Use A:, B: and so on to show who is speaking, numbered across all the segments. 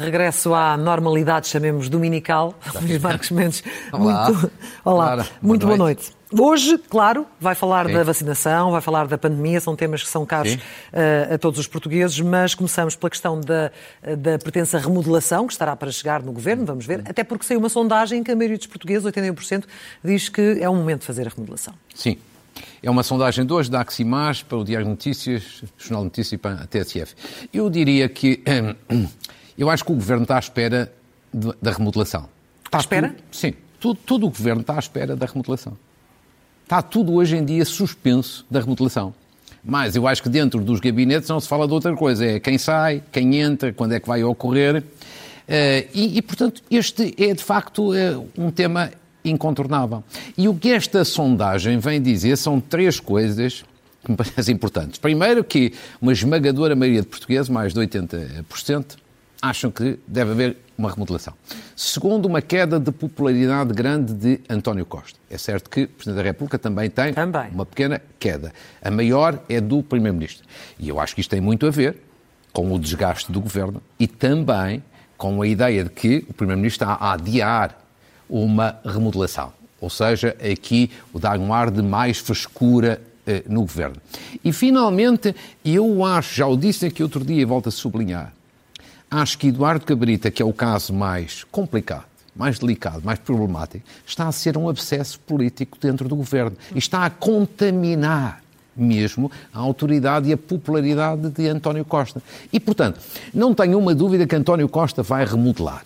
A: regresso à normalidade, chamemos dominical. Luís Marcos Mendes, Olá. muito, Olá. Muito boa noite. Boa noite. Hoje, claro, vai falar Sim. da vacinação, vai falar da pandemia, são temas que são caros uh, a todos os portugueses, mas começamos pela questão da, da pretensa remodelação, que estará para chegar no governo, vamos ver, até porque saiu uma sondagem em que a maioria dos portugueses, 81%, diz que é o momento de fazer a remodelação.
B: Sim. É uma sondagem de hoje da Aximaz para o Diário de Notícias, Jornal de Notícias e para a TSF. Eu diria que eu acho que o governo está à espera de, da remodelação.
A: Está à espera?
B: Tudo, sim. Tudo, todo o governo está à espera da remodelação. Está tudo hoje em dia suspenso da remodelação. Mas eu acho que dentro dos gabinetes não se fala de outra coisa. É quem sai, quem entra, quando é que vai ocorrer. Eh, e, e portanto, este é de facto eh, um tema incontornável. E o que esta sondagem vem dizer são três coisas que me parecem importantes. Primeiro, que uma esmagadora maioria de portugueses, mais de 80%, acham que deve haver uma remodelação. Segundo, uma queda de popularidade grande de António Costa. É certo que o Presidente da República também tem também. uma pequena queda. A maior é do Primeiro-Ministro. E eu acho que isto tem muito a ver com o desgaste do governo e também com a ideia de que o Primeiro-Ministro está a adiar uma remodelação. Ou seja, aqui o dar um ar de mais frescura eh, no governo. E finalmente, eu acho, já o disse aqui outro dia e volto a sublinhar, acho que Eduardo Cabrita, que é o caso mais complicado, mais delicado, mais problemático, está a ser um abscesso político dentro do governo e está a contaminar mesmo a autoridade e a popularidade de António Costa. E, portanto, não tenho uma dúvida que António Costa vai remodelar.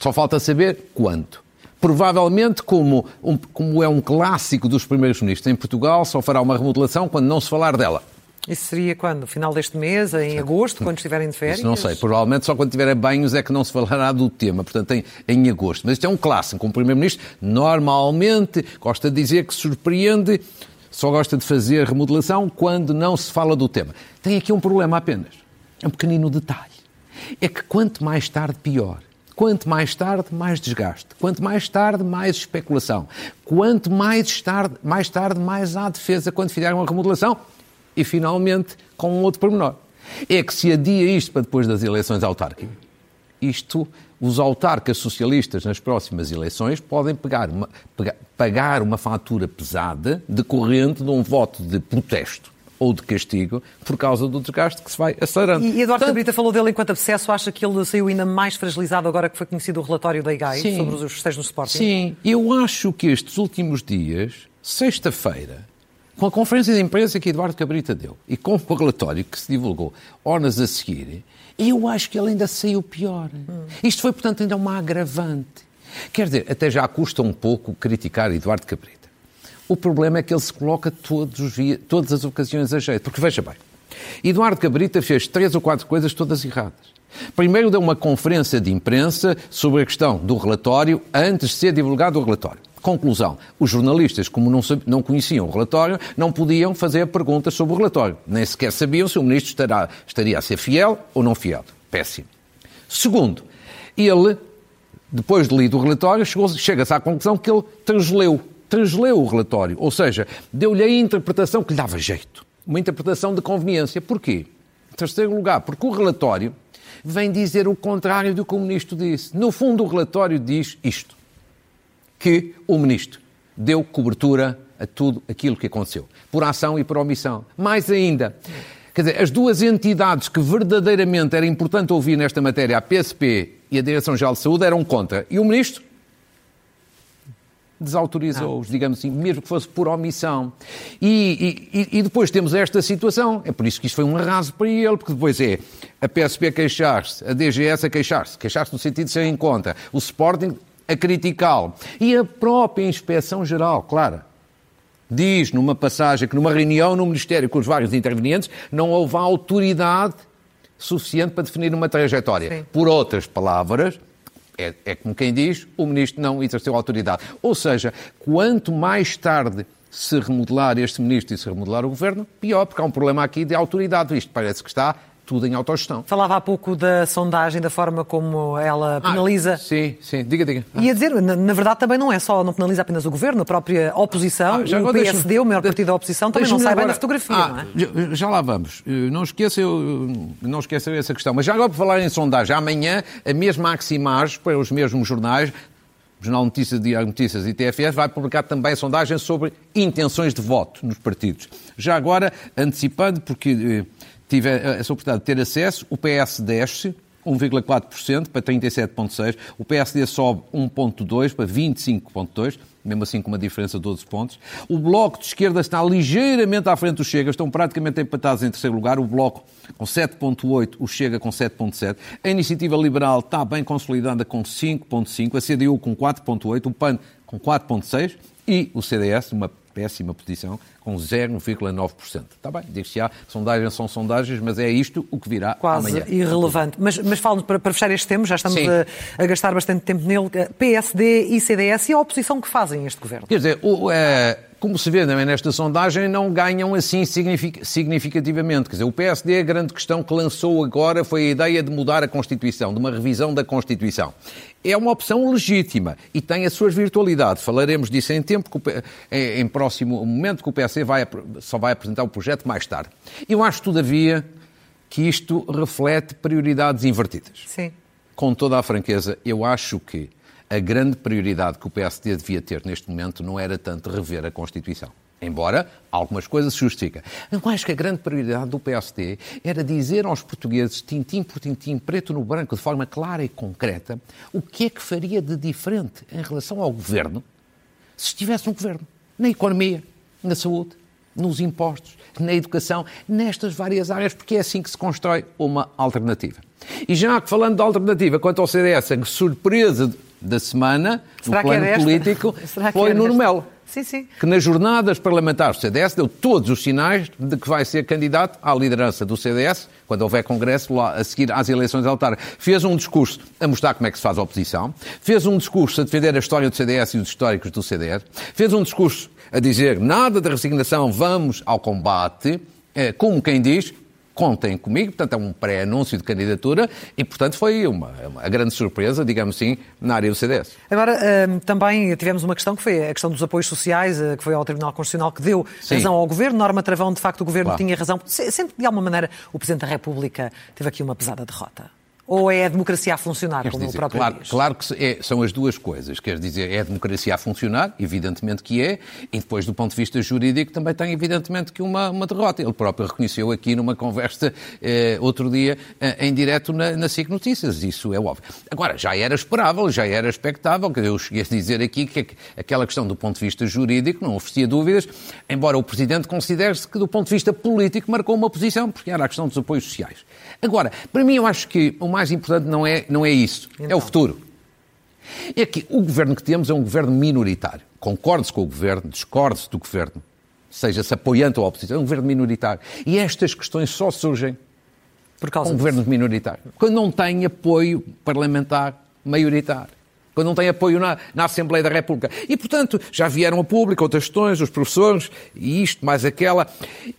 B: Só falta saber quanto. Provavelmente, como, um, como é um clássico dos primeiros ministros em Portugal, só fará uma remodelação quando não se falar dela.
A: Isso seria quando? Final deste mês, em agosto, quando estiverem de férias?
B: Isso não sei. Provavelmente só quando tiverem banhos é que não se falará do tema. Portanto, em, em agosto. Mas isto é um clássico. O Primeiro-Ministro normalmente gosta de dizer que surpreende, só gosta de fazer remodelação quando não se fala do tema. Tem aqui um problema apenas. É um pequenino detalhe. É que quanto mais tarde, pior. Quanto mais tarde, mais desgaste. Quanto mais tarde, mais especulação. Quanto mais tarde, mais tarde, mais há defesa quando fizerem uma remodelação. E, finalmente, com um outro pormenor. É que se adia isto para depois das eleições autárquicas, isto, os autarcas socialistas nas próximas eleições podem pegar uma, pegar, pagar uma fatura pesada decorrente de um voto de protesto ou de castigo por causa do desgaste que se vai acelerando.
A: E Eduardo Portanto, Cabrita falou dele enquanto abscesso, acha que ele saiu ainda mais fragilizado agora que foi conhecido o relatório da IGAI sim, sobre os festejos no Sporting?
B: Sim, eu acho que estes últimos dias, sexta-feira, com a conferência de imprensa que Eduardo Cabrita deu e com o relatório que se divulgou horas a seguir, eu acho que ele ainda saiu pior. Hum. Isto foi, portanto, ainda uma agravante. Quer dizer, até já custa um pouco criticar Eduardo Cabrita. O problema é que ele se coloca todos os dias, todas as ocasiões a jeito. Porque veja bem, Eduardo Cabrita fez três ou quatro coisas todas erradas. Primeiro deu uma conferência de imprensa sobre a questão do relatório antes de ser divulgado o relatório. Conclusão: os jornalistas, como não, não conheciam o relatório, não podiam fazer perguntas sobre o relatório. Nem sequer sabiam se o ministro estará, estaria a ser fiel ou não fiel. Péssimo. Segundo, ele, depois de lido o relatório, chega-se à conclusão que ele transleu transleu o relatório, ou seja, deu-lhe a interpretação que lhe dava jeito. Uma interpretação de conveniência. Porquê? Em terceiro lugar, porque o relatório vem dizer o contrário do que o ministro disse. No fundo, o relatório diz isto: que o ministro deu cobertura a tudo aquilo que aconteceu, por ação e por omissão. Mais ainda, quer dizer, as duas entidades que verdadeiramente era importante ouvir nesta matéria, a PSP e a Direção-Geral de Saúde, eram contra. E o ministro desautorizou-os, digamos assim, mesmo que fosse por omissão. E, e, e, depois temos esta situação, é por isso que isto foi um arraso para ele, porque depois é a PSP a queixar-se, a DGS a queixar-se, queixar-se no sentido de ser em conta, o Sporting a criticá-lo, e a própria Inspeção-Geral, claro, diz numa passagem que numa reunião no Ministério com os vários intervenientes não houve autoridade suficiente para definir uma trajetória. Sim. Por outras palavras, é, é como quem diz, o ministro não exerceu autoridade. Ou seja, quanto mais tarde se remodelar este ministro e se remodelar o governo, pior, porque há um problema aqui de autoridade. Isto parece que está tudo em autogestão.
A: Falava há pouco da sondagem, da forma como ela ah, penaliza. Ah,
B: sim, sim, diga, diga.
A: Ah. Ia dizer, na, na, verdade também não é só, não penaliza apenas o governo, a própria oposição, ah, o PSD, o maior partido da oposição, também não sai agora... bem na fotografia, ah,
B: não é? Já lá vamos. Eh, não esqueça, não esqueça essa questão. Mas já agora, por falar em sondagem, amanhã a mesma Aximage, para os mesmos jornais, Jornal Notícias, Diário Notícias e TFS vai publicar também sondagens sobre intenções de voto nos partidos. Já agora, antecipando, porque eh, tive a oportunidade de ter acesso, o PS desce 1,4% para 37,6%, o PSD sobe 1,2% para 25,2%, mesmo assim com uma diferença de 12 pontos. O Bloco de Esquerda está ligeiramente à frente do Chega, estão praticamente empatados em terceiro lugar, o Bloco com 7,8%, o Chega com 7,7%. A Iniciativa Liberal está bem consolidada com 5,5%, a CDU com 4,8%, o PAN com 4,6% e o CDS, uma péssima posição, com 0,9%. Está bem, diz-se já, sondagens são sondagens, mas é isto o que virá
A: Quase
B: amanhã.
A: irrelevante. Mas, mas falo para, para fechar este tema, já estamos a, a, gastar bastante tempo nele, PSD e CDS e a oposição que fazem este governo.
B: Quer dizer, o, é, como se vê também nesta sondagem, não ganham assim significativamente. Quer dizer, o PSD, a grande questão que lançou agora foi a ideia de mudar a Constituição, de uma revisão da Constituição é uma opção legítima e tem as suas virtualidades. Falaremos disso em tempo, em próximo momento, que o PSD vai, só vai apresentar o projeto mais tarde. Eu acho, todavia, que isto reflete prioridades invertidas.
A: Sim.
B: Com toda a franqueza, eu acho que a grande prioridade que o PSD devia ter neste momento não era tanto rever a Constituição. Embora algumas coisas se justifiquem. Eu acho que a grande prioridade do PSD era dizer aos portugueses, tintim por tintim, preto no branco, de forma clara e concreta, o que é que faria de diferente em relação ao governo se estivesse um governo. Na economia, na saúde, nos impostos, na educação, nestas várias áreas, porque é assim que se constrói uma alternativa. E já que falando de alternativa, quanto ao CDS, a surpresa da semana, Será no plano político, foi no Melo.
A: Sim, sim.
B: Que nas jornadas parlamentares do CDS deu todos os sinais de que vai ser candidato à liderança do CDS, quando houver congresso lá a seguir às eleições autárquicas. Fez um discurso a mostrar como é que se faz a oposição, fez um discurso a defender a história do CDS e os históricos do CDS, fez um discurso a dizer nada de resignação, vamos ao combate, eh, como quem diz, contem comigo, portanto é um pré-anúncio de candidatura e, portanto, foi uma, uma grande surpresa, digamos assim, na área do CDS.
A: Agora, hum, também tivemos uma questão que foi a questão dos apoios sociais, eh, que foi ao Tribunal Constitucional que deu Sim. razão ao Governo. Norma Travão, de facto, o Governo claro. tinha razão. Sempre, de alguma maneira, o Presidente da República teve aqui uma pesada derrota. Ou é a democracia a funcionar, Queres como dizer, o próprio
B: claro,
A: diz?
B: Claro que é, são as duas coisas. Quer dizer, é a democracia a funcionar, evidentemente que é, e depois, do ponto de vista jurídico, também tem, evidentemente, que uma, uma derrota. Ele próprio reconheceu aqui numa conversa eh, outro dia eh, em direto na, na SIC Notícias. Isso é óbvio. Agora, já era esperável, já era expectável, que eu cheguei a dizer aqui que aquela questão do ponto de vista jurídico não oferecia dúvidas, embora o Presidente considere-se que, do ponto de vista político, marcou uma posição, porque era a questão dos apoios sociais. Agora, para mim, eu acho que uma mais importante não é, não é isso, então. é o então. futuro. É que o governo que temos é um governo minoritário. Concorde-se com o governo, discorde-se do governo, seja-se apoiante ou oposição, é um governo minoritário. E estas questões só surgem
A: Por causa
B: com um governo minoritário. Quando não tem apoio parlamentar maioritário quando não tem apoio na, na, Assembleia da República. E, portanto, já vieram a público outras questões, os professores, e isto, mais aquela.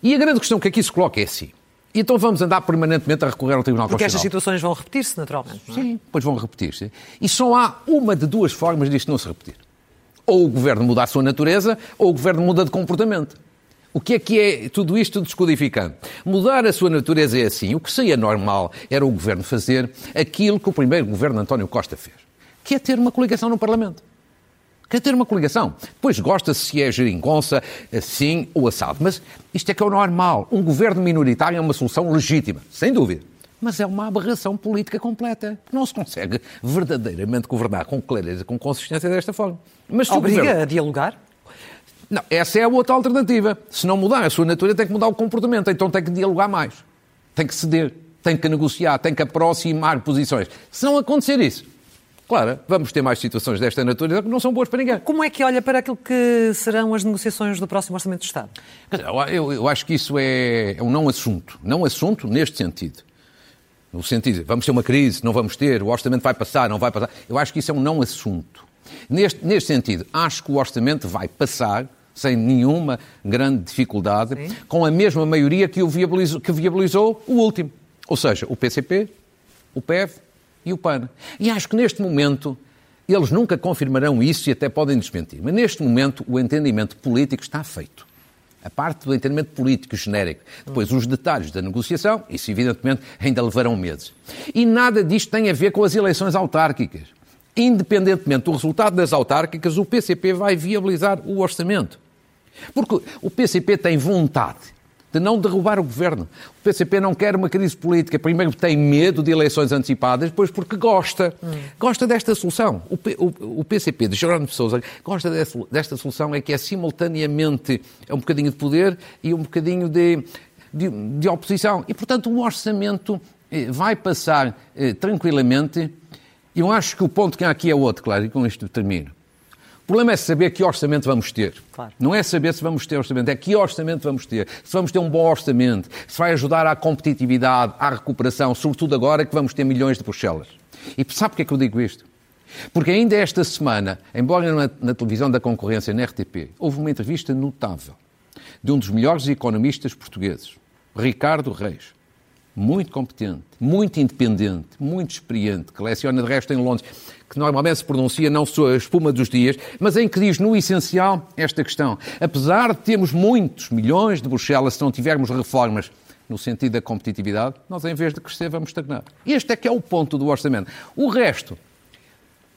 B: E a grande questão que aqui se coloca é assim. E então vamos andar permanentemente a recorrer ao Tribunal
A: Porque
B: Constitucional.
A: Porque estas situações vão repetir-se, naturalmente.
B: É? Sim, pois vão repetir-se. E só há uma de duas formas disto não se repetir. Ou o governo muda a sua natureza, ou o governo muda de comportamento. O que é que é tudo isto descodificando? Mudar a sua natureza é assim. O que seria normal era o governo fazer aquilo que o primeiro governo António Costa fez, que é ter uma coligação no Parlamento. Quer ter uma coligação. Depois gosta-se se é geringonça, assim ou assado. Mas isto é que é o normal. Um governo minoritário é uma solução legítima, sem dúvida. Mas é uma aberração política completa. Não se consegue verdadeiramente governar com clareza, com consistência desta forma.
A: Mas Obriga governo... a dialogar?
B: Não, essa é a outra alternativa. Se não mudar a sua natureza, tem que mudar o comportamento. Então tem que dialogar mais. Tem que ceder. Tem que negociar. Tem que aproximar posições. Se não acontecer isso, Claro, vamos ter mais situações desta natureza que não são boas para ninguém.
A: Como é que olha para aquilo que serão as negociações do próximo Orçamento de Estado?
B: Eu, eu acho que isso é, é um não assunto. Não assunto neste sentido. No sentido, vamos ter uma crise, não vamos ter, o orçamento vai passar, não vai passar. Eu acho que isso é um não assunto. Neste, neste sentido, acho que o orçamento vai passar sem nenhuma grande dificuldade, Sim. com a mesma maioria que, o viabilizou, que viabilizou o último. Ou seja, o PCP, o PEV e o PAN. E acho que neste momento eles nunca confirmarão isso e até podem desmentir. Mas neste momento o entendimento político está feito. A parte do entendimento político genérico. Depois, os detalhes da negociação, isso evidentemente ainda levarão meses. E nada disto tem a ver com as eleições autárquicas. Independentemente do resultado das autárquicas, o PCP vai viabilizar o orçamento. Porque o PCP tem vontade de não derrubar o governo. O PCP não quer uma crise política, primeiro tem medo de eleições antecipadas, depois porque gosta. Hum. Gosta desta solução. O, P, o, o PCP de Jerónimo Sousa gosta desta, desta solução, é que é simultaneamente é um bocadinho de poder e um bocadinho de, de, de oposição. E, portanto, o orçamento eh, vai passar eh, tranquilamente. Eu acho que o ponto que há aqui é outro, claro, e com isto termino. O problema é saber que orçamento vamos ter. Claro. Não é saber se vamos ter orçamento, é que orçamento vamos ter. Se vamos ter um bom orçamento, se vai ajudar à competitividade, à recuperação, sobretudo agora que vamos ter milhões de Bruxelas. E sabe porquê é que eu digo isto? Porque ainda esta semana, embora na, na televisão da concorrência, na RTP, houve uma entrevista notável de um dos melhores economistas portugueses, Ricardo Reis, muito competente, muito independente, muito experiente, que leciona de resto em Londres, que normalmente se pronuncia não só a espuma dos dias, mas em que diz no essencial esta questão. Apesar de termos muitos milhões de Bruxelas, se não tivermos reformas no sentido da competitividade, nós em vez de crescer vamos estagnar. Este é que é o ponto do orçamento. O resto,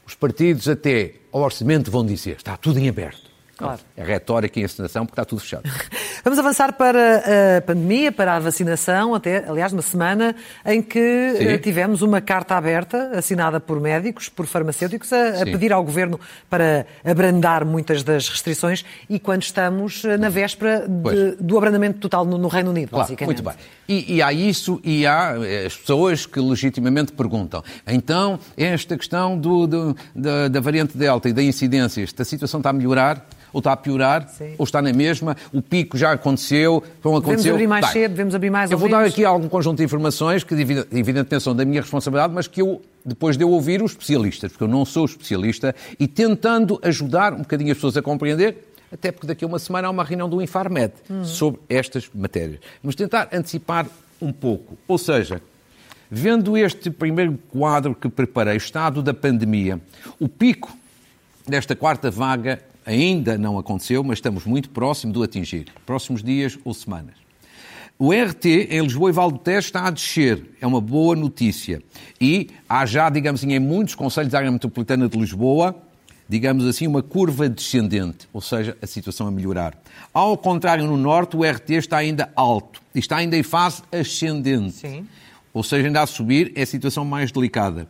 B: os partidos até ao orçamento vão dizer, está tudo em aberto. Claro. É retórica e encenação porque está tudo fechado.
A: Vamos avançar para a pandemia, para a vacinação, até, aliás, uma semana em que Sim. Eh, tivemos uma carta aberta assinada por médicos, por farmacêuticos, a, a pedir ao Governo para abrandar muitas das restrições e quando estamos eh, na véspera de, do abrandamento total no, no Reino Unido,
B: claro, basicamente. Muito bem. E, e, há isso, e há eh, as pessoas que legitimamente perguntam. Então, esta questão do, do, da, da variante Delta e da incidência, esta situação está a melhorar? Ou está a piorar, Sim. ou está na mesma, o pico já aconteceu,
A: não aconteceu. Devemos abrir mais cedo, devemos abrir mais
B: Eu vou dar aqui algum conjunto de informações que, evidentemente, são da minha responsabilidade, mas que eu, depois de eu ouvir os especialistas, porque eu não sou especialista, e tentando ajudar um bocadinho as pessoas a compreender, até porque daqui a uma semana há uma reunião do Infarmed hum. sobre estas matérias. Vamos tentar antecipar um pouco. Ou seja, vendo este primeiro quadro que preparei, estado da pandemia, o pico desta quarta vaga ainda não aconteceu, mas estamos muito próximo do atingir. Próximos dias ou semanas. O RT em Lisboa e Val do Tejo está a descer. É uma boa notícia. E há já, digamos assim, em muitos conselhos da área metropolitana de Lisboa, digamos assim, uma curva descendente, ou seja, a situação a melhorar. Ao contrário, no Norte, o RT está ainda alto. E está ainda em fase ascendente. Sim. Ou seja, ainda a subir é a situação mais delicada.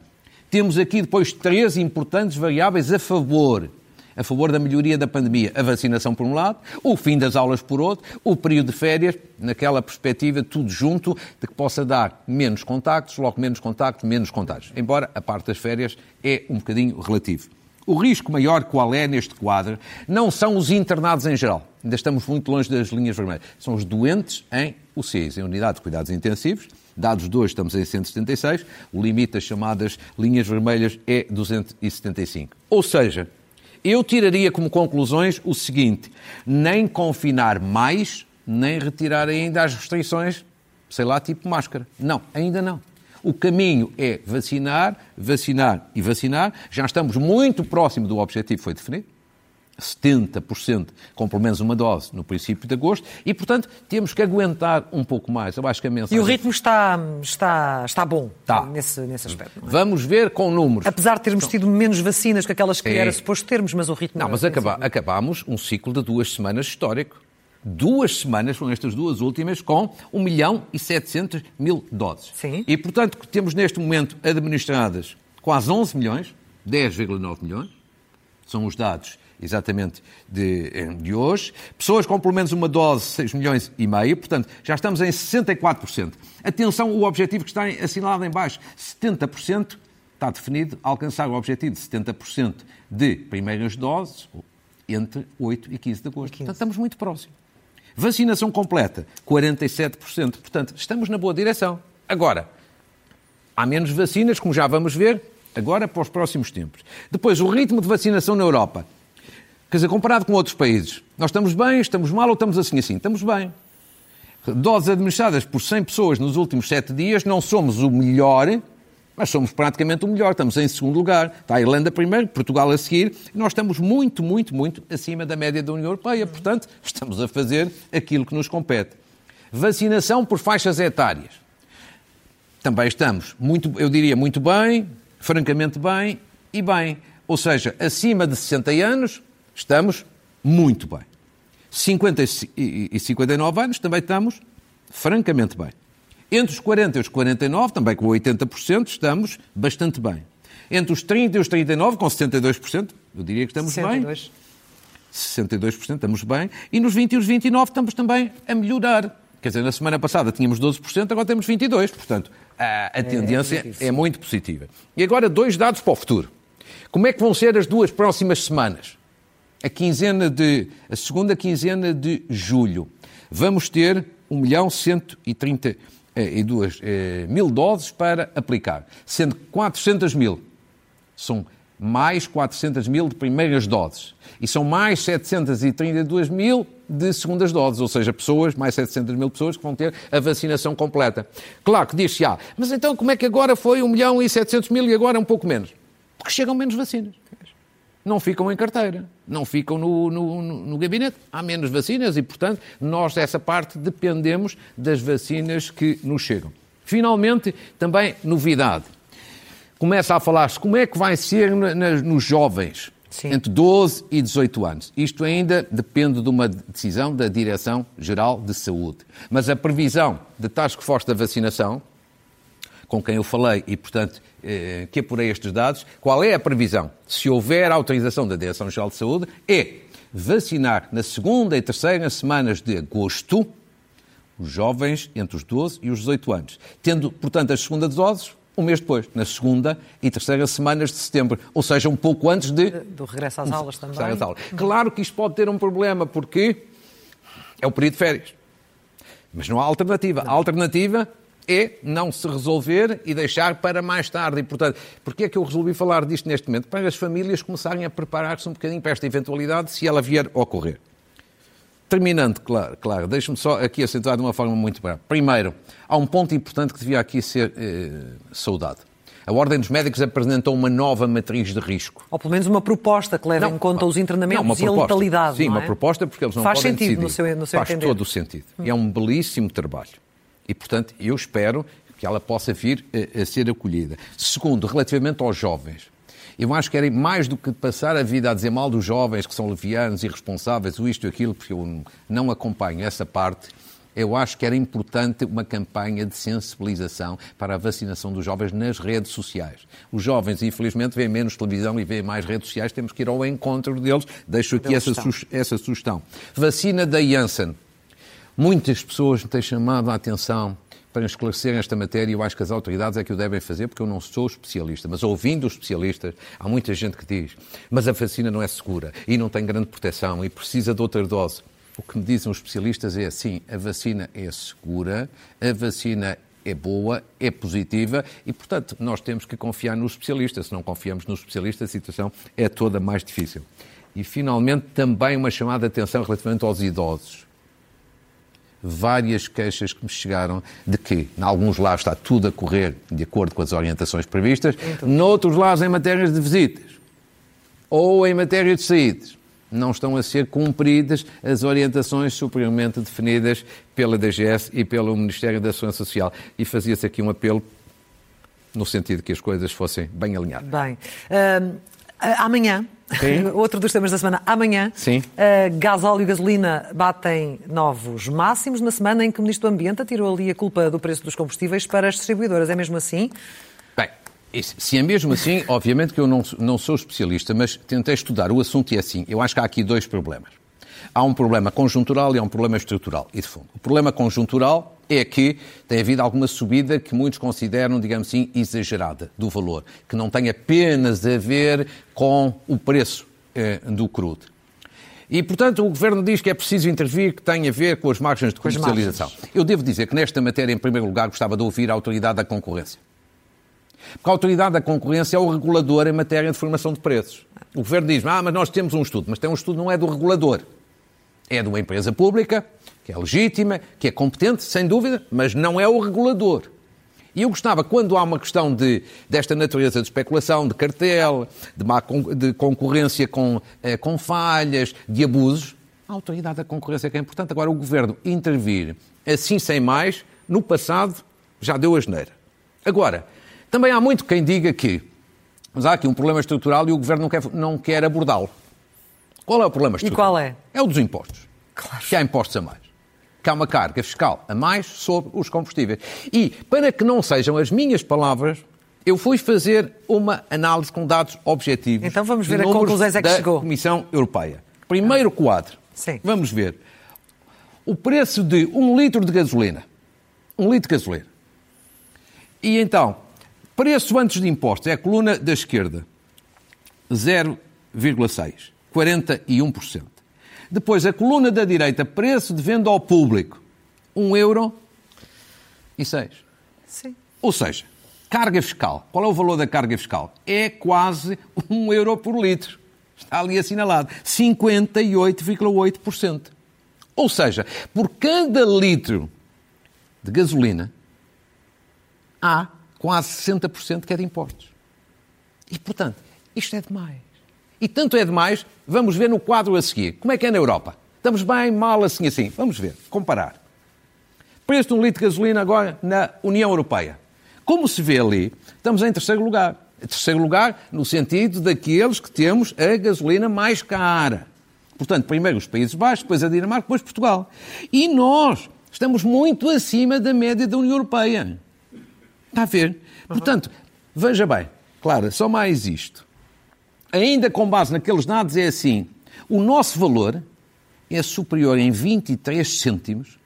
B: Temos aqui depois três importantes variáveis a favor a favor da melhoria da pandemia. A vacinação, por um lado, o fim das aulas, por outro, o período de férias, naquela perspectiva, tudo junto, de que possa dar menos contactos, logo menos contactos, menos contágios. Embora a parte das férias é um bocadinho relativo. O risco maior qual é neste quadro não são os internados em geral. Ainda estamos muito longe das linhas vermelhas. São os doentes em UCIs, em unidade de cuidados intensivos. Dados de hoje estamos em 176. O limite das chamadas linhas vermelhas é 275. Ou seja, eu tiraria como conclusões o seguinte: nem confinar mais, nem retirar ainda as restrições, sei lá, tipo máscara. Não, ainda não. O caminho é vacinar, vacinar e vacinar. Já estamos muito próximo do objetivo que foi definido. 70% com pelo menos uma dose no princípio de agosto e, portanto, temos que aguentar um pouco mais. Eu acho que a mensagem...
A: E o ritmo está, está, está bom tá. nesse, nesse aspecto. É?
B: Vamos ver com números.
A: Apesar de termos tido menos vacinas que aquelas que é. era suposto termos, mas o ritmo...
B: Não, mas acaba, acabámos um ciclo de duas semanas histórico. Duas semanas, foram estas duas últimas, com 1 milhão e 700 mil doses. Sim. E, portanto, temos neste momento administradas quase 11 milhões, 10,9 milhões, são os dados exatamente de, de hoje. Pessoas com pelo menos uma dose, 6 milhões e meio, portanto, já estamos em 64%. Atenção, o objetivo que está assinalado em baixo, 70%, está definido alcançar o objetivo de 70% de primeiras doses entre 8 e 15 de agosto. 15. Portanto, estamos muito próximos. Vacinação completa, 47%. Portanto, estamos na boa direção. Agora, há menos vacinas, como já vamos ver, agora para os próximos tempos. Depois, o ritmo de vacinação na Europa. Quer dizer, comparado com outros países, nós estamos bem, estamos mal ou estamos assim assim? Estamos bem. Doses administradas por 100 pessoas nos últimos 7 dias, não somos o melhor, mas somos praticamente o melhor. Estamos em segundo lugar. Está a Irlanda primeiro, Portugal a seguir. E nós estamos muito, muito, muito acima da média da União Europeia. Portanto, estamos a fazer aquilo que nos compete. Vacinação por faixas etárias. Também estamos, muito, eu diria, muito bem, francamente bem e bem. Ou seja, acima de 60 anos, estamos muito bem. 50 e 59 anos, também estamos francamente bem. Entre os 40 e os 49, também com 80%, estamos bastante bem. Entre os 30 e os 39, com 72%, eu diria que estamos 62. bem. 62% estamos bem. E nos 20 e os 29 estamos também a melhorar. Quer dizer, na semana passada tínhamos 12%, agora temos 22%. Portanto, a, a é, tendência é, é muito positiva. E agora, dois dados para o futuro. Como é que vão ser as duas próximas semanas? A quinzena de, a segunda quinzena de julho. Vamos ter 1 milhão 132 eh, mil doses para aplicar, sendo 400 mil são mais 400 mil de primeiras doses. E são mais 732 mil de segundas doses, ou seja, pessoas, mais 700 mil pessoas que vão ter a vacinação completa. Claro que diz-se, ah, mas então como é que agora foi 1 milhão e 700 mil e agora é um pouco menos? Porque chegam menos vacinas. Não ficam em carteira, não ficam no, no, no gabinete. Há menos vacinas e, portanto, nós dessa parte dependemos das vacinas que nos chegam. Finalmente, também novidade começa a falar-se como é que vai ser nos jovens, Sim. entre 12 e 18 anos. Isto ainda depende de uma decisão da Direção-Geral de Saúde. Mas a previsão de Task Force da vacinação, com quem eu falei e, portanto, eh, que apurei estes dados, qual é a previsão? Se houver autorização da Direção-Geral de Saúde, é vacinar na segunda e terceira semanas de agosto os jovens entre os 12 e os 18 anos, tendo, portanto, as segundas doses um mês depois, na segunda e terceira semanas de setembro, ou seja, um pouco antes de...
A: Do regresso às aulas também.
B: Às aulas. Claro que isto pode ter um problema, porque é o período de férias. Mas não há alternativa. Não. A alternativa é não se resolver e deixar para mais tarde. E, portanto, porquê é que eu resolvi falar disto neste momento? Para as famílias começarem a preparar-se um bocadinho para esta eventualidade, se ela vier a ocorrer. Terminando, claro, claro deixe-me só aqui acentuar de uma forma muito breve. Primeiro, há um ponto importante que devia aqui ser eh, saudado. A Ordem dos Médicos apresentou uma nova matriz de risco.
A: Ou pelo menos uma proposta que leve não, em conta os internamentos não, e a letalidade.
B: Sim,
A: é?
B: uma proposta porque eles não
A: Faz
B: podem
A: sentido
B: decidir.
A: No seu, no seu
B: Faz
A: entender.
B: todo o sentido. Hum. É um belíssimo trabalho. E, portanto, eu espero que ela possa vir a, a ser acolhida. Segundo, relativamente aos jovens. Eu acho que era mais do que passar a vida a dizer mal dos jovens que são levianos, irresponsáveis, ou isto e aquilo, porque eu não acompanho essa parte. Eu acho que era importante uma campanha de sensibilização para a vacinação dos jovens nas redes sociais. Os jovens, infelizmente, veem menos televisão e veem mais redes sociais, temos que ir ao encontro deles. Deixo aqui essa, su essa sugestão. Vacina da Janssen. Muitas pessoas me têm chamado a atenção para esclarecer esta matéria, eu acho que as autoridades é que o devem fazer, porque eu não sou especialista. Mas ouvindo os especialistas, há muita gente que diz: mas a vacina não é segura e não tem grande proteção e precisa de outra dose. O que me dizem os especialistas é assim: a vacina é segura, a vacina é boa, é positiva e, portanto, nós temos que confiar nos especialistas. Se não confiamos nos especialistas, a situação é toda mais difícil. E, finalmente, também uma chamada de atenção relativamente aos idosos várias queixas que me chegaram de que, em alguns lares, está tudo a correr de acordo com as orientações previstas, então. noutros lares, em matérias de visitas ou em matéria de saídas, não estão a ser cumpridas as orientações superiormente definidas pela DGS e pelo Ministério da Segurança Social. E fazia-se aqui um apelo no sentido de que as coisas fossem bem alinhadas.
A: Bem, uh, amanhã Sim. Outro dos temas da semana. Amanhã,
B: Sim.
A: Uh, gás, óleo e gasolina batem novos máximos na semana em que o Ministro do Ambiente tirou ali a culpa do preço dos combustíveis para as distribuidoras. É mesmo assim?
B: Bem, se é mesmo assim, obviamente que eu não, não sou especialista, mas tentei estudar o assunto e é assim. Eu acho que há aqui dois problemas. Há um problema conjuntural e há um problema estrutural e de fundo. O problema conjuntural é que tem havido alguma subida que muitos consideram, digamos assim, exagerada do valor, que não tem apenas a ver com o preço eh, do crudo. E, portanto, o Governo diz que é preciso intervir, que tem a ver com as margens de comercialização. Eu devo dizer que nesta matéria, em primeiro lugar, gostava de ouvir a Autoridade da Concorrência. Porque a Autoridade da Concorrência é o regulador em matéria de formação de preços. O Governo diz, ah, mas nós temos um estudo, mas tem um estudo não é do regulador, é de uma empresa pública que é legítima, que é competente, sem dúvida, mas não é o regulador. E eu gostava, quando há uma questão de, desta natureza de especulação, de cartel, de, má, de concorrência com, eh, com falhas, de abusos, a autoridade da concorrência é que é importante. Agora, o governo intervir assim sem mais, no passado, já deu a geneira. Agora, também há muito quem diga que mas há aqui um problema estrutural e o governo não quer, não quer abordá-lo. Qual é o problema estrutural?
A: E qual é?
B: É o dos impostos. Claro. Que há impostos a mais que há uma carga fiscal a mais sobre os combustíveis. E, para que não sejam as minhas palavras, eu fui fazer uma análise com dados objetivos.
A: Então vamos ver a conclusões é que
B: da
A: chegou.
B: Comissão Europeia. Primeiro quadro. Sim. Vamos ver. O preço de um litro de gasolina. Um litro de gasolina. E então, preço antes de impostos, é a coluna da esquerda. 0,6. 41%. Depois, a coluna da direita, preço de venda ao público, 1 euro e 6.
A: Sim.
B: Ou seja, carga fiscal. Qual é o valor da carga fiscal? É quase 1 euro por litro. Está ali assinalado. 58,8%. Ou seja, por cada litro de gasolina, há quase 60% que é de impostos. E, portanto, isto é demais. E tanto é demais, vamos ver no quadro a seguir. Como é que é na Europa? Estamos bem, mal, assim, assim. Vamos ver, comparar. Preço de um litro de gasolina agora na União Europeia. Como se vê ali, estamos em terceiro lugar. Em terceiro lugar, no sentido daqueles que temos a gasolina mais cara. Portanto, primeiro os Países Baixos, depois a Dinamarca, depois Portugal. E nós estamos muito acima da média da União Europeia. Está a ver? Portanto, veja bem, claro, só mais isto ainda com base naqueles dados, é assim: o nosso valor é superior em 23 cêntimos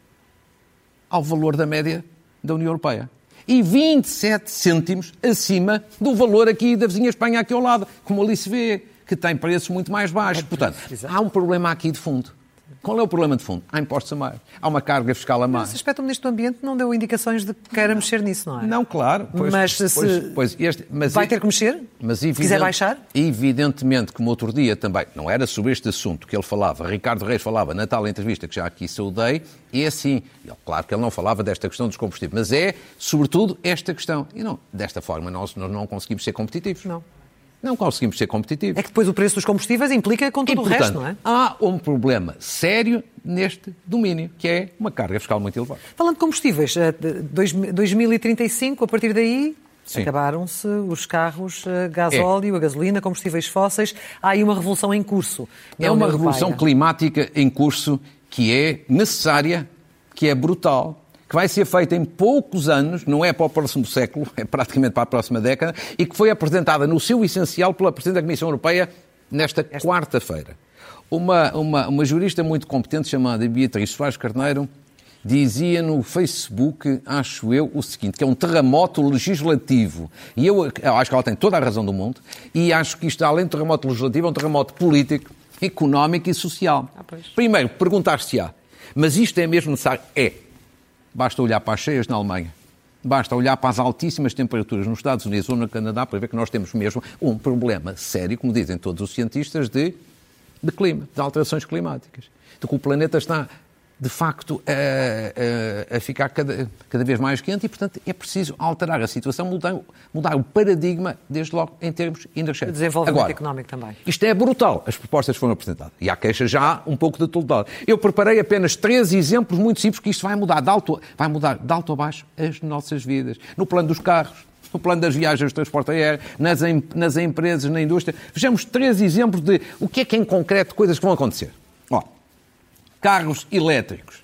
B: ao valor da média da União Europeia. E 27 cêntimos acima do valor aqui da vizinha Espanha, aqui ao lado, como ali se vê, que tem preços muito mais baixos. É Portanto, há um problema aqui de fundo. Qual é o problema de fundo? Há impostos a mais. Há uma carga fiscal a mais.
A: Esse aspecto do Ministro do Ambiente não deu indicações de que queira mexer nisso, não é?
B: Não, claro.
A: Pois, mas se pois, pois este, mas vai ter que mexer? Mas evidente, quiser baixar?
B: Evidentemente, como outro dia também, não era sobre este assunto que ele falava, Ricardo Reis falava na tal entrevista que já aqui saudei, e é assim, claro que ele não falava desta questão dos combustíveis, mas é, sobretudo, esta questão. E não, desta forma nós, nós não conseguimos ser competitivos.
A: Não.
B: Não conseguimos ser competitivos.
A: É que depois o preço dos combustíveis implica com tudo e, portanto, o resto, não é?
B: Há um problema sério neste domínio, que é uma carga fiscal muito elevada.
A: Falando de combustíveis, 2035, eh, a partir daí, acabaram-se os carros a eh, gasóleo, é. a gasolina, combustíveis fósseis. Há aí uma revolução em curso.
B: É uma revolução climática em curso que é necessária, que é brutal que vai ser feita em poucos anos, não é para o próximo século, é praticamente para a próxima década, e que foi apresentada no seu essencial pela Presidente da Comissão Europeia nesta quarta-feira. Uma, uma, uma jurista muito competente chamada Beatriz Soares Carneiro dizia no Facebook, acho eu, o seguinte, que é um terremoto legislativo. E eu, eu, acho que ela tem toda a razão do mundo, e acho que isto, além de terremoto legislativo, é um terremoto político, económico e social. Ah, Primeiro, perguntar-se-á, mas isto é mesmo necessário? É. Basta olhar para as cheias na Alemanha. Basta olhar para as altíssimas temperaturas nos Estados Unidos ou no Canadá para ver que nós temos mesmo um problema sério, como dizem todos os cientistas, de, de clima, de alterações climáticas. De que o planeta está de facto, a, a, a, ficar cada, cada vez mais quente e, portanto, é preciso alterar a situação, mudar, mudar o paradigma, desde logo, em termos energéticos.
A: Desenvolvimento Agora, económico também.
B: Isto é brutal, as propostas foram apresentadas. E há queixa já um pouco de todo lado. Eu preparei apenas três exemplos muito simples que isto vai mudar de alto, vai mudar de alto a baixo as nossas vidas. No plano dos carros, no plano das viagens de transporte aéreo, nas, em, nas empresas, na indústria. Vejamos três exemplos de o que é que, em concreto, coisas que vão acontecer. Ó, carros elétricos.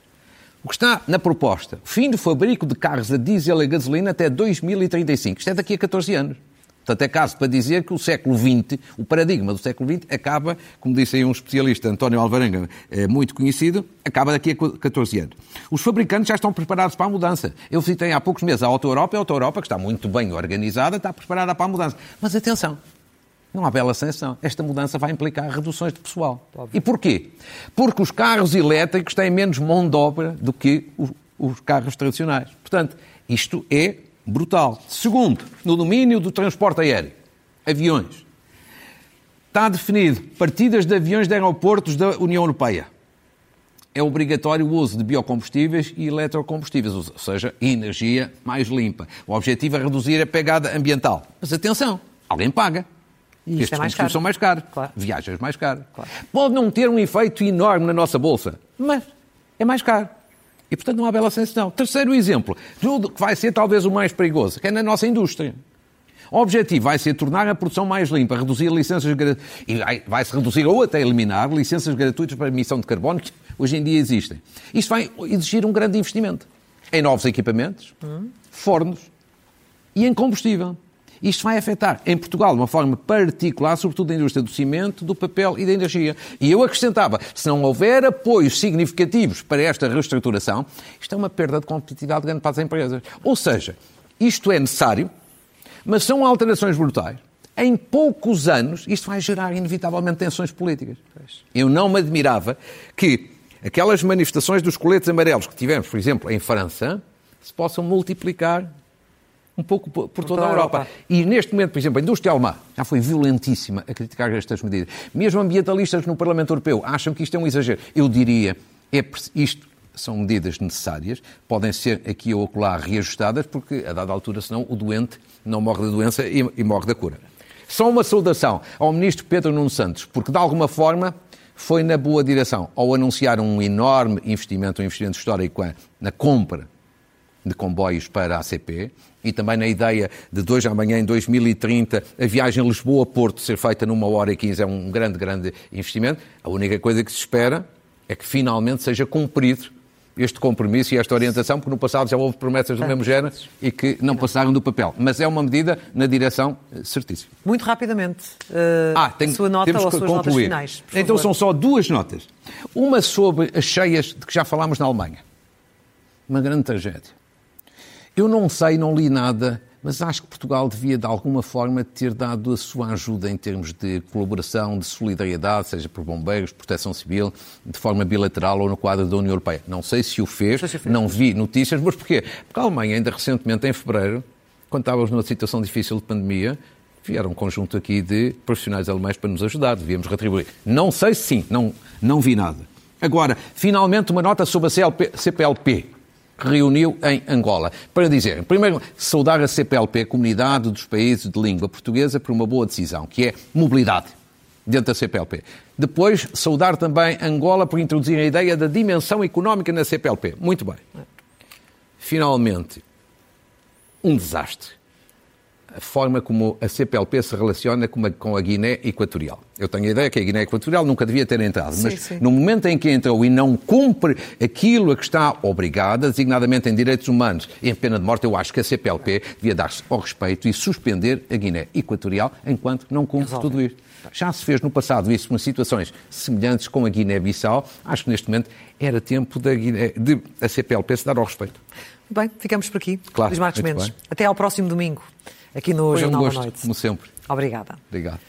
B: O que está na proposta, fim do fabrico de carros a diesel e gasolina até 2035. Isto é daqui a 14 anos. Portanto, é caso para dizer que o século XX, o paradigma do século XX, acaba, como disse aí um especialista, António Alvarenga, é muito conhecido, acaba daqui a 14 anos. Os fabricantes já estão preparados para a mudança. Eu visitei há poucos meses a Auto Europa, a Auto Europa, que está muito bem organizada, está preparada para a mudança. Mas atenção, não há bela sanção. Esta mudança vai implicar reduções de pessoal. Óbvio. E porquê? Porque os carros elétricos têm menos mão de obra do que os, os carros tradicionais. Portanto, isto é brutal. Segundo, no domínio do transporte aéreo, aviões. Está definido partidas de aviões de aeroportos da União Europeia. é obrigatório o uso de biocombustíveis e eletrocombustíveis, ou seja, energia mais limpa. O objetivo é reduzir a pegada ambiental. Mas atenção, alguém paga.
A: E Estes é mais caro.
B: são mais caros. Claro. Viagens mais caras. Claro. Pode não ter um efeito enorme na nossa bolsa, mas é mais caro. E, portanto, não há bela sensação. Terceiro exemplo, que vai ser talvez o mais perigoso, que é na nossa indústria. O objetivo vai ser tornar a produção mais limpa, reduzir licenças gratuitas, e vai-se reduzir ou até eliminar licenças gratuitas para emissão de carbono que hoje em dia existem. Isto vai exigir um grande investimento em novos equipamentos, hum. fornos e em combustível. Isto vai afetar, em Portugal, de uma forma particular, sobretudo a indústria do cimento, do papel e da energia. E eu acrescentava, se não houver apoios significativos para esta reestruturação, isto é uma perda de competitividade grande para as empresas. Ou seja, isto é necessário, mas são alterações brutais. Em poucos anos, isto vai gerar inevitavelmente tensões políticas. Eu não me admirava que aquelas manifestações dos coletes amarelos que tivemos, por exemplo, em França, se possam multiplicar um pouco por, por toda, a Europa. Europa. E neste momento, por exemplo, a indústria alemã já foi violentíssima a criticar estas medidas. Mesmo ambientalistas no Parlamento Europeu acham que isto é um exagero. Eu diria, é, isto são medidas necessárias, podem ser aqui ou acolá reajustadas, porque a dada altura, senão, o doente não morre da doença e, e morre da cura. Só uma saudação ao Ministro Pedro Nuno Santos, porque de alguma forma foi na boa direção ao anunciar um enorme investimento, um investimento histórico na compra de comboios para a CP e também na ideia de dois amanhã, em 2030, a viagem Lisboa-Porto ser feita numa hora e quinze é um grande, grande investimento. A única coisa que se espera é que finalmente seja cumprido este compromisso e esta orientação, porque no passado já houve promessas do mesmo género e que não passaram do papel. Mas é uma medida na direção eh, certíssima.
A: Muito rapidamente, uh, ah, sua nota temos ou as suas concluir. notas finais.
B: Então são só duas notas. Uma sobre as cheias de que já falámos na Alemanha. Uma grande tragédia. Eu não sei, não li nada, mas acho que Portugal devia, de alguma forma, ter dado a sua ajuda em termos de colaboração, de solidariedade, seja por bombeiros, proteção civil, de forma bilateral ou no quadro da União Europeia. Não sei se o fez, não vi notícias, mas porquê? Porque a Alemanha, ainda recentemente, em fevereiro, quando estávamos numa situação difícil de pandemia, vieram um conjunto aqui de profissionais alemães para nos ajudar, devíamos retribuir. Não sei se sim, não, não vi nada. Agora, finalmente, uma nota sobre a CLP, CPLP reuniu em Angola, para dizer, primeiro, saudar a CPLP, Comunidade dos Países de Língua Portuguesa, por uma boa decisão, que é mobilidade dentro da CPLP. Depois, saudar também Angola por introduzir a ideia da dimensão económica na CPLP. Muito bem. Finalmente, um desastre a forma como a CPLP se relaciona com a, com a, Guiné Equatorial. Eu tenho a ideia que a Guiné Equatorial nunca devia ter entrado, sim, mas sim. no momento em que entrou e não cumpre aquilo a que está obrigada, designadamente em direitos humanos e em pena de morte, eu acho que a CPLP devia dar-se ao respeito e suspender a Guiné Equatorial enquanto não cumpre tudo isto. Já se fez no passado isso com situações semelhantes com a Guiné-Bissau. Acho que neste momento era tempo da Guiné, de a CPLP se dar ao respeito.
A: Bem, ficamos por aqui.
B: Claro,
A: Luís Marcos Mendes. Bem. Até ao próximo domingo aqui no
B: Foi
A: Jornal
B: um gosto,
A: da Noite.
B: Como sempre.
A: Obrigada.
B: Obrigado.